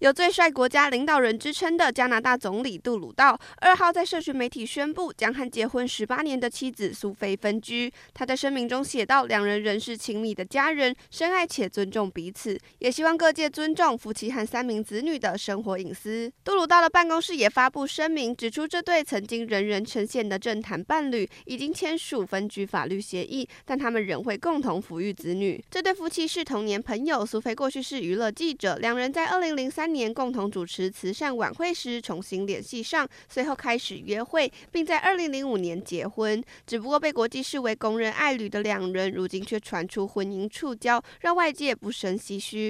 有最帅国家领导人之称的加拿大总理杜鲁道，二号在社群媒体宣布将和结婚十八年的妻子苏菲分居。他在声明中写道：“两人仍是亲密的家人，深爱且尊重彼此，也希望各界尊重夫妻和三名子女的生活隐私。”杜鲁道的办公室也发布声明，指出这对曾经人人称羡的政坛伴侣已经签署分居法律协议，但他们仍会共同抚育子女。这对夫妻是童年朋友，苏菲过去是娱乐记者，两人在二零零三年共同主持慈善晚会时重新联系上，随后开始约会，并在二零零五年结婚。只不过被国际视为公认爱侣的两人，如今却传出婚姻触礁，让外界不胜唏嘘。